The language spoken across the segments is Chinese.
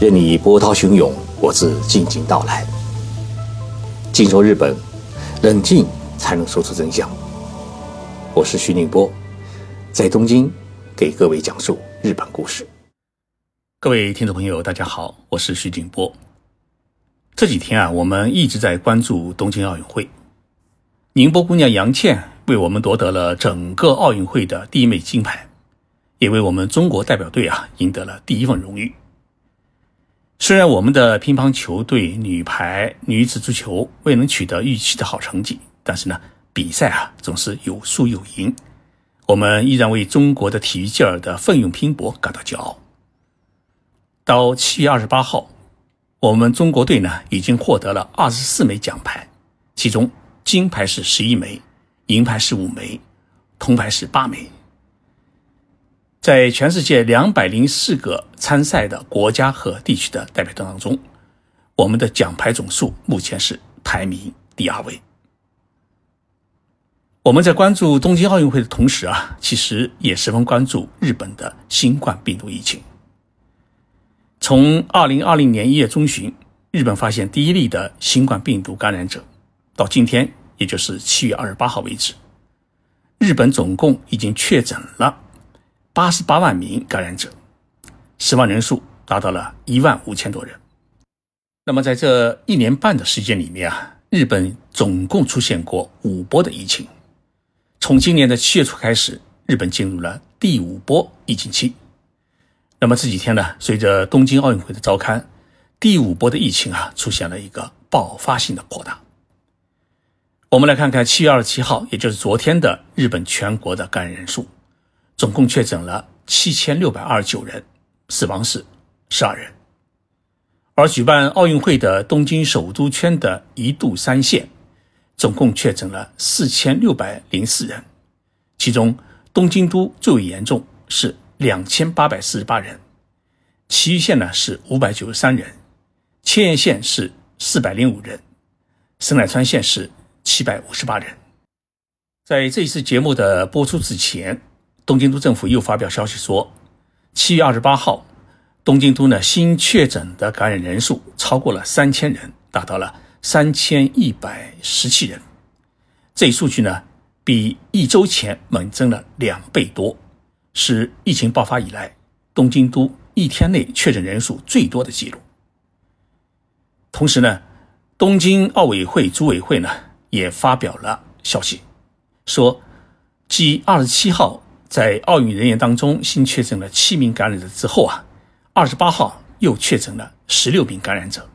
任你波涛汹涌，我自静静到来。静说日本，冷静才能说出真相。我是徐宁波，在东京给各位讲述日本故事。各位听众朋友，大家好，我是徐静波。这几天啊，我们一直在关注东京奥运会。宁波姑娘杨倩为我们夺得了整个奥运会的第一枚金牌，也为我们中国代表队啊赢得了第一份荣誉。虽然我们的乒乓球队、女排、女子足球未能取得预期的好成绩，但是呢，比赛啊总是有输有赢，我们依然为中国的体育健儿的奋勇拼搏感到骄傲。到七月二十八号，我们中国队呢已经获得了二十四枚奖牌，其中金牌是十一枚，银牌是五枚，铜牌是八枚。在全世界两百零四个参赛的国家和地区的代表团当中，我们的奖牌总数目前是排名第二位。我们在关注东京奥运会的同时啊，其实也十分关注日本的新冠病毒疫情。从二零二零年一月中旬，日本发现第一例的新冠病毒感染者，到今天，也就是七月二十八号为止，日本总共已经确诊了。八十八万名感染者，死亡人数达到了一万五千多人。那么，在这一年半的时间里面啊，日本总共出现过五波的疫情。从今年的七月初开始，日本进入了第五波疫情期。那么这几天呢，随着东京奥运会的召开，第五波的疫情啊，出现了一个爆发性的扩大。我们来看看七月二十七号，也就是昨天的日本全国的感染人数。总共确诊了七千六百二十九人，死亡是十二人。而举办奥运会的东京首都圈的一度三县，总共确诊了四千六百零四人，其中东京都最为严重，是两千八百四十八人，其余县呢是五百九十三人，千叶县是四百零五人，神奈川县是七百五十八人。在这一次节目的播出之前。东京都政府又发表消息说，七月二十八号，东京都呢新确诊的感染人数超过了三千人，达到了三千一百十七人。这一数据呢，比一周前猛增了两倍多，是疫情爆发以来东京都一天内确诊人数最多的记录。同时呢，东京奥委会组委会呢也发表了消息，说，继二十七号。在奥运人员当中新确诊了七名感染者之后啊，二十八号又确诊了十六名感染者，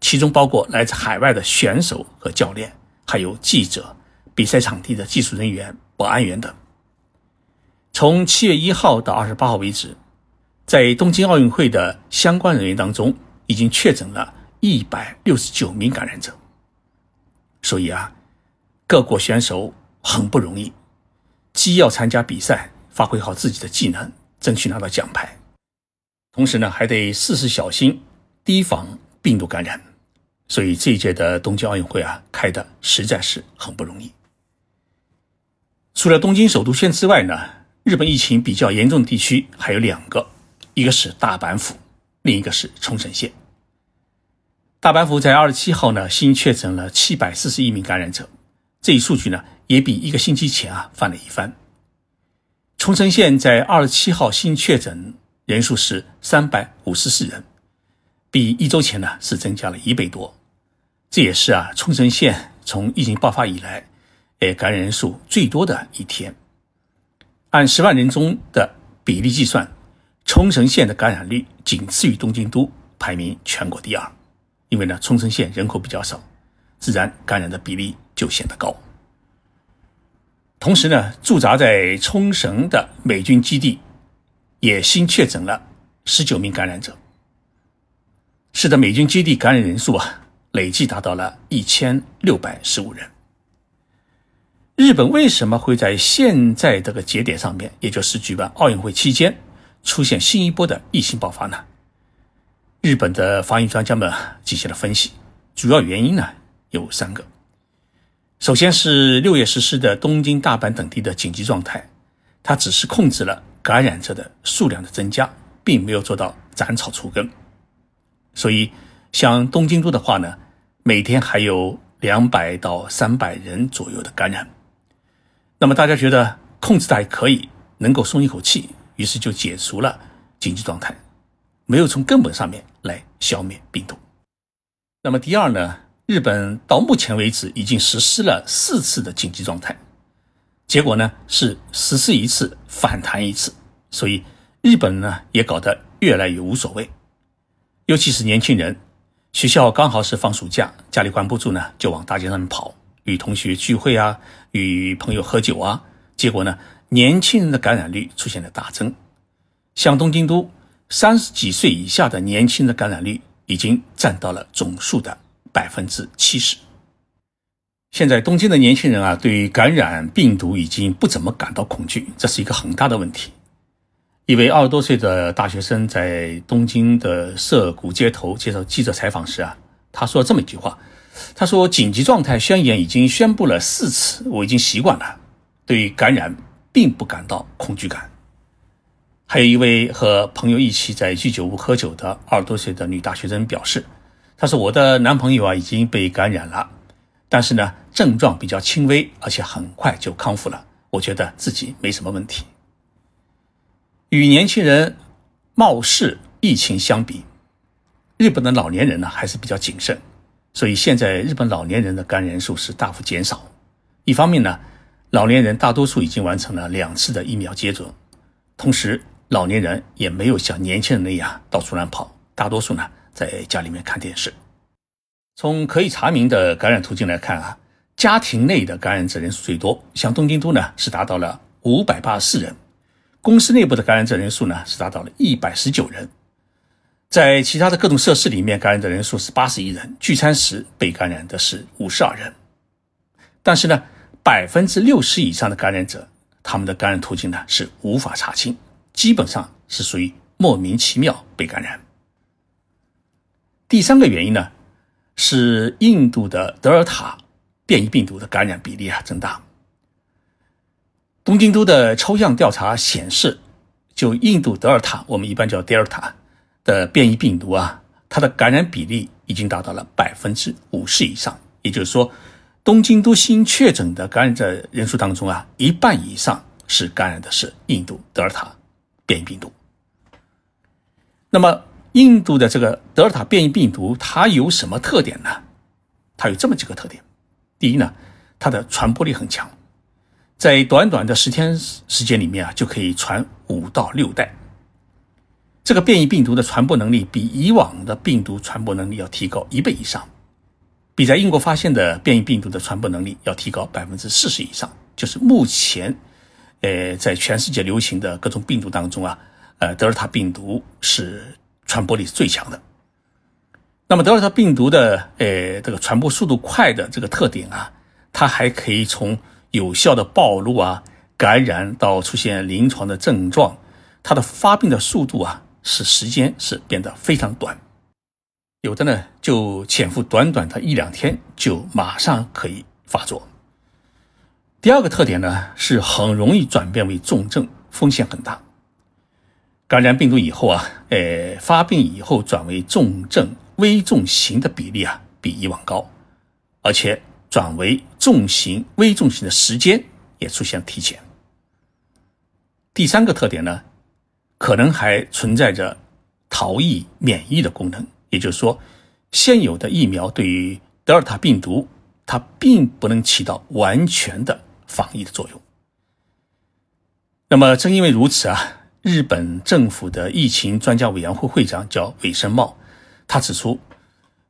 其中包括来自海外的选手和教练，还有记者、比赛场地的技术人员、保安员等。从七月一号到二十八号为止，在东京奥运会的相关人员当中，已经确诊了一百六十九名感染者。所以啊，各国选手很不容易。既要参加比赛，发挥好自己的技能，争取拿到奖牌，同时呢，还得事事小心，提防病毒感染。所以这一届的东京奥运会啊，开的实在是很不容易。除了东京首都圈之外呢，日本疫情比较严重的地区还有两个，一个是大阪府，另一个是冲绳县。大阪府在二十七号呢，新确诊了七百四十一名感染者，这一数据呢。也比一个星期前啊翻了一番。冲绳县在二十七号新确诊人数是三百五十四人，比一周前呢是增加了一倍多。这也是啊冲绳县从疫情爆发以来，诶感染人数最多的一天。按十万人中的比例计算，冲绳县的感染率仅次于东京都，排名全国第二。因为呢冲绳县人口比较少，自然感染的比例就显得高。同时呢，驻扎在冲绳的美军基地也新确诊了十九名感染者，使得美军基地感染人数啊累计达到了一千六百十五人。日本为什么会在现在这个节点上面，也就是举办奥运会期间出现新一波的疫情爆发呢？日本的防疫专家们进行了分析，主要原因呢有三个。首先是六月实施的东京、大阪等地的紧急状态，它只是控制了感染者的数量的增加，并没有做到斩草除根。所以像东京都的话呢，每天还有两百到三百人左右的感染。那么大家觉得控制的还可以，能够松一口气，于是就解除了紧急状态，没有从根本上面来消灭病毒。那么第二呢，日本到目前为止已经实施了四次的紧急状态，结果呢是实施一次反弹一次，所以日本呢也搞得越来越无所谓，尤其是年轻人，学校刚好是放暑假，家里关不住呢，就往大街上面跑，与同学聚会啊，与朋友喝酒啊，结果呢，年轻人的感染率出现了大增，像东京都三十几岁以下的年轻人的感染率。已经占到了总数的百分之七十。现在东京的年轻人啊，对于感染病毒已经不怎么感到恐惧，这是一个很大的问题。一位二十多岁的大学生在东京的涩谷街头接受记者采访时啊，他说了这么一句话：“他说紧急状态宣言已经宣布了四次，我已经习惯了，对于感染并不感到恐惧感。”还有一位和朋友一起在居酒屋喝酒的二十多岁的女大学生表示：“她说我的男朋友啊已经被感染了，但是呢症状比较轻微，而且很快就康复了。我觉得自己没什么问题。”与年轻人冒视疫情相比，日本的老年人呢还是比较谨慎，所以现在日本老年人的感染人数是大幅减少。一方面呢，老年人大多数已经完成了两次的疫苗接种，同时。老年人也没有像年轻人那样到处乱跑，大多数呢在家里面看电视。从可以查明的感染途径来看啊，家庭内的感染者人数最多，像东京都呢是达到了五百八十四人，公司内部的感染者人数呢是达到了一百十九人，在其他的各种设施里面感染的人数是八十一人，聚餐时被感染的是五十二人。但是呢，百分之六十以上的感染者，他们的感染途径呢是无法查清。基本上是属于莫名其妙被感染。第三个原因呢，是印度的德尔塔变异病毒的感染比例啊增大。东京都的抽样调查显示，就印度德尔塔，我们一般叫德尔塔的变异病毒啊，它的感染比例已经达到了百分之五十以上。也就是说，东京都新确诊的感染者人数当中啊，一半以上是感染的是印度德尔塔。变异病毒。那么，印度的这个德尔塔变异病毒，它有什么特点呢？它有这么几个特点。第一呢，它的传播力很强，在短短的十天时间里面啊，就可以传五到六代。这个变异病毒的传播能力比以往的病毒传播能力要提高一倍以上，比在英国发现的变异病毒的传播能力要提高百分之四十以上。就是目前。呃，在全世界流行的各种病毒当中啊，呃，德尔塔病毒是传播力是最强的。那么，德尔塔病毒的呃这个传播速度快的这个特点啊，它还可以从有效的暴露啊、感染到出现临床的症状，它的发病的速度啊，是时间是变得非常短，有的呢就潜伏短短的一两天就马上可以发作。第二个特点呢，是很容易转变为重症，风险很大。感染病毒以后啊，呃，发病以后转为重症、危重型的比例啊，比以往高，而且转为重型、危重型的时间也出现提前。第三个特点呢，可能还存在着逃逸免疫的功能，也就是说，现有的疫苗对于德尔塔病毒，它并不能起到完全的。防疫的作用。那么，正因为如此啊，日本政府的疫情专家委员会会长叫尾生茂，他指出，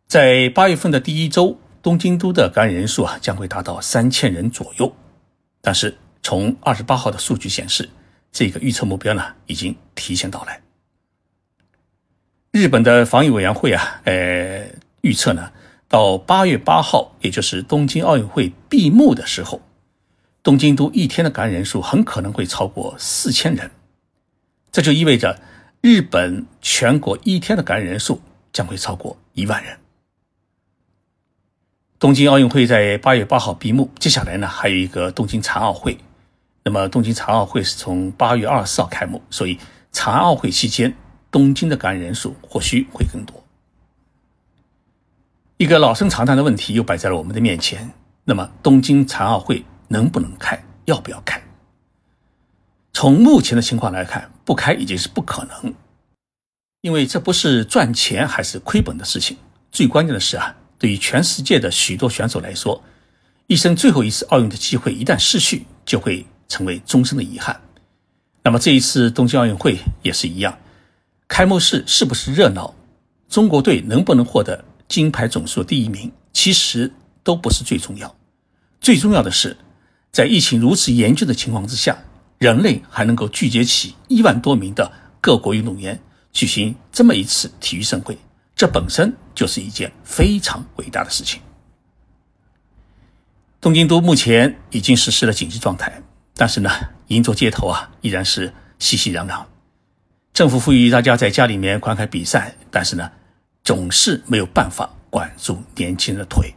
在八月份的第一周，东京都的感染人数啊将会达到三千人左右。但是，从二十八号的数据显示，这个预测目标呢已经提前到来。日本的防疫委员会啊，呃，预测呢，到八月八号，也就是东京奥运会闭幕的时候。东京都一天的感染人数很可能会超过四千人，这就意味着日本全国一天的感染人数将会超过一万人。东京奥运会在八月八号闭幕，接下来呢还有一个东京残奥会。那么东京残奥会是从八月二十四号开幕，所以残奥会期间东京的感染人数或许会更多。一个老生常谈的问题又摆在了我们的面前：那么东京残奥会能不能开？要不要开？从目前的情况来看，不开已经是不可能，因为这不是赚钱还是亏本的事情。最关键的是啊，对于全世界的许多选手来说，一生最后一次奥运的机会一旦失去，就会成为终身的遗憾。那么这一次东京奥运会也是一样，开幕式是不是热闹？中国队能不能获得金牌总数第一名，其实都不是最重要。最重要的是，在疫情如此严峻的情况之下，人类还能够聚集起一万多名的各国运动员，举行这么一次体育盛会，这本身就是一件非常伟大的事情。东京都目前已经实施了紧急状态，但是呢，银座街头啊依然是熙熙攘攘。政府呼吁大家在家里面观看比赛，但是呢，总是没有办法管住年轻人的腿。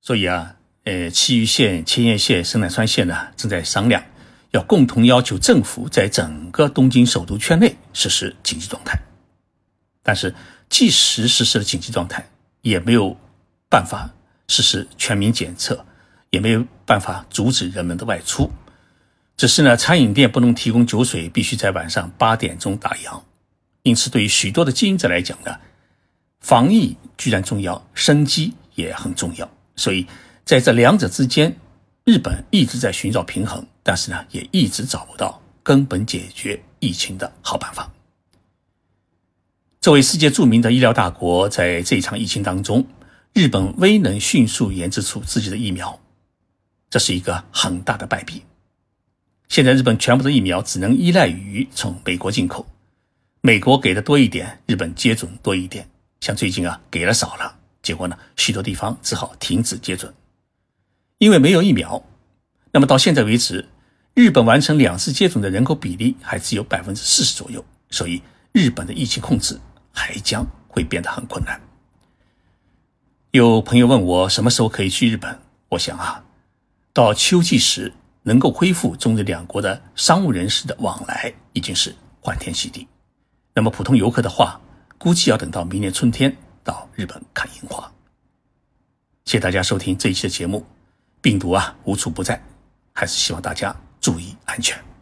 所以啊，呃，埼玉县、千叶县、神奈川县呢，正在商量，要共同要求政府在整个东京首都圈内实施紧急状态。但是，即使实施了紧急状态，也没有办法实施全民检测，也没有办法阻止人们的外出。只是呢，餐饮店不能提供酒水，必须在晚上八点钟打烊。因此，对于许多的经营者来讲呢，防疫居然重要，生机也很重要。所以，在这两者之间，日本一直在寻找平衡，但是呢，也一直找不到根本解决疫情的好办法。作为世界著名的医疗大国，在这场疫情当中，日本未能迅速研制出自己的疫苗，这是一个很大的败笔。现在日本全部的疫苗只能依赖于从美国进口，美国给的多一点，日本接种多一点。像最近啊给了少了，结果呢许多地方只好停止接种，因为没有疫苗。那么到现在为止，日本完成两次接种的人口比例还只有百分之四十左右，所以日本的疫情控制还将会变得很困难。有朋友问我什么时候可以去日本，我想啊，到秋季时。能够恢复中日两国的商务人士的往来，已经是欢天喜地。那么普通游客的话，估计要等到明年春天到日本看樱花。谢谢大家收听这一期的节目。病毒啊无处不在，还是希望大家注意安全。